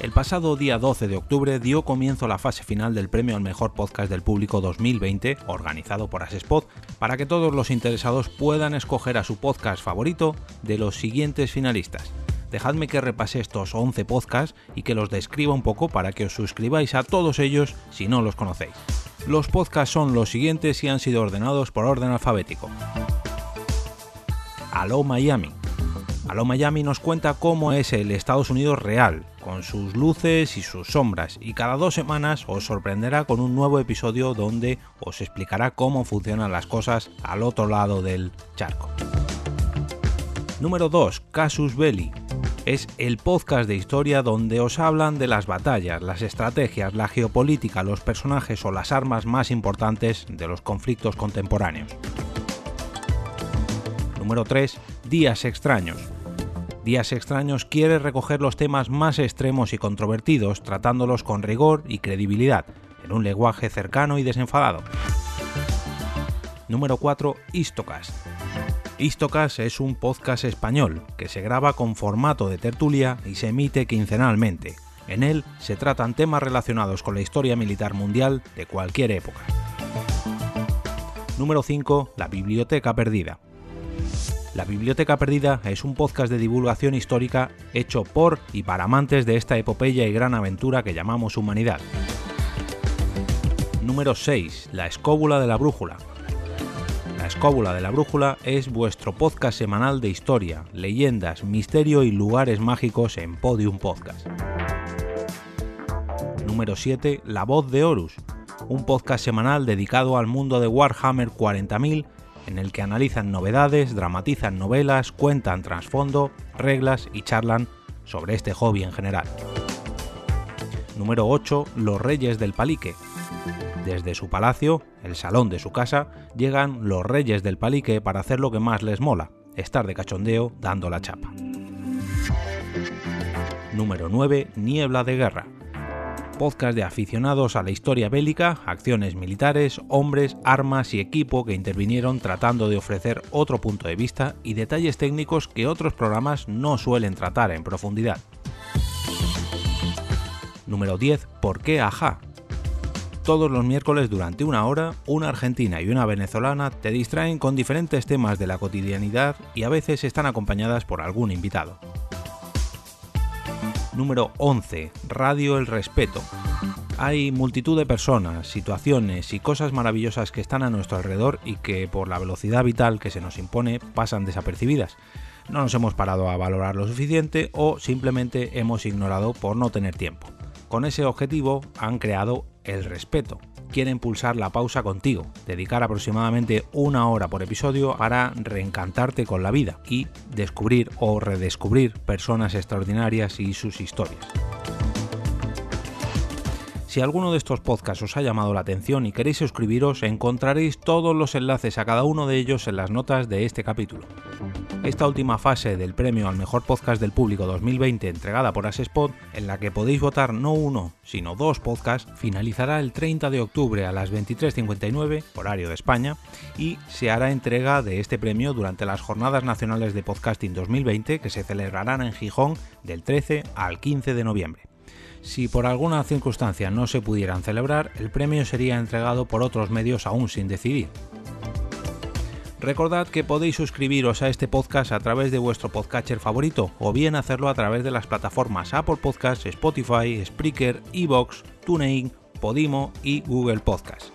El pasado día 12 de octubre dio comienzo la fase final del premio al mejor podcast del público 2020, organizado por Asespod, para que todos los interesados puedan escoger a su podcast favorito de los siguientes finalistas. Dejadme que repase estos 11 podcasts y que los describa un poco para que os suscribáis a todos ellos si no los conocéis. Los podcasts son los siguientes y han sido ordenados por orden alfabético. Aló Miami. Aló Miami nos cuenta cómo es el Estados Unidos real, con sus luces y sus sombras, y cada dos semanas os sorprenderá con un nuevo episodio donde os explicará cómo funcionan las cosas al otro lado del charco. Número 2. Casus Belli. Es el podcast de historia donde os hablan de las batallas, las estrategias, la geopolítica, los personajes o las armas más importantes de los conflictos contemporáneos. Número 3. Días extraños. Días extraños quiere recoger los temas más extremos y controvertidos, tratándolos con rigor y credibilidad, en un lenguaje cercano y desenfadado. Número 4. Istocast. Istocast es un podcast español que se graba con formato de tertulia y se emite quincenalmente. En él se tratan temas relacionados con la historia militar mundial de cualquier época. Número 5. La Biblioteca Perdida. La Biblioteca Perdida es un podcast de divulgación histórica hecho por y para amantes de esta epopeya y gran aventura que llamamos humanidad. Número 6. La Escóbula de la Brújula. La Escóbula de la Brújula es vuestro podcast semanal de historia, leyendas, misterio y lugares mágicos en Podium Podcast. Número 7. La Voz de Horus, un podcast semanal dedicado al mundo de Warhammer 40.000 en el que analizan novedades, dramatizan novelas, cuentan trasfondo, reglas y charlan sobre este hobby en general. Número 8. Los Reyes del Palique. Desde su palacio, el salón de su casa, llegan los Reyes del Palique para hacer lo que más les mola, estar de cachondeo dando la chapa. Número 9. Niebla de Guerra podcast de aficionados a la historia bélica, acciones militares, hombres, armas y equipo que intervinieron tratando de ofrecer otro punto de vista y detalles técnicos que otros programas no suelen tratar en profundidad. Número 10. ¿Por qué Aja? Todos los miércoles durante una hora, una argentina y una venezolana te distraen con diferentes temas de la cotidianidad y a veces están acompañadas por algún invitado. Número 11. Radio El Respeto. Hay multitud de personas, situaciones y cosas maravillosas que están a nuestro alrededor y que por la velocidad vital que se nos impone pasan desapercibidas. No nos hemos parado a valorar lo suficiente o simplemente hemos ignorado por no tener tiempo. Con ese objetivo han creado El Respeto, quiere impulsar la pausa contigo, dedicar aproximadamente una hora por episodio para reencantarte con la vida y descubrir o redescubrir personas extraordinarias y sus historias. Si alguno de estos podcasts os ha llamado la atención y queréis suscribiros, encontraréis todos los enlaces a cada uno de ellos en las notas de este capítulo. Esta última fase del premio al mejor podcast del público 2020 entregada por Asespot, en la que podéis votar no uno, sino dos podcasts, finalizará el 30 de octubre a las 23.59, horario de España, y se hará entrega de este premio durante las Jornadas Nacionales de Podcasting 2020 que se celebrarán en Gijón del 13 al 15 de noviembre. Si por alguna circunstancia no se pudieran celebrar, el premio sería entregado por otros medios aún sin decidir. Recordad que podéis suscribiros a este podcast a través de vuestro podcatcher favorito o bien hacerlo a través de las plataformas Apple Podcasts, Spotify, Spreaker, Evox, TuneIn, Podimo y Google Podcasts.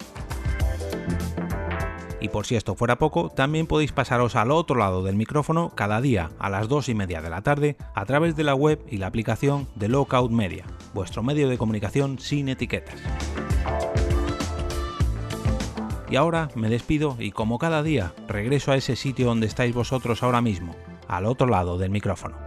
Y por si esto fuera poco, también podéis pasaros al otro lado del micrófono cada día a las 2 y media de la tarde a través de la web y la aplicación de Lockout Media, vuestro medio de comunicación sin etiquetas. Y ahora me despido y como cada día regreso a ese sitio donde estáis vosotros ahora mismo, al otro lado del micrófono.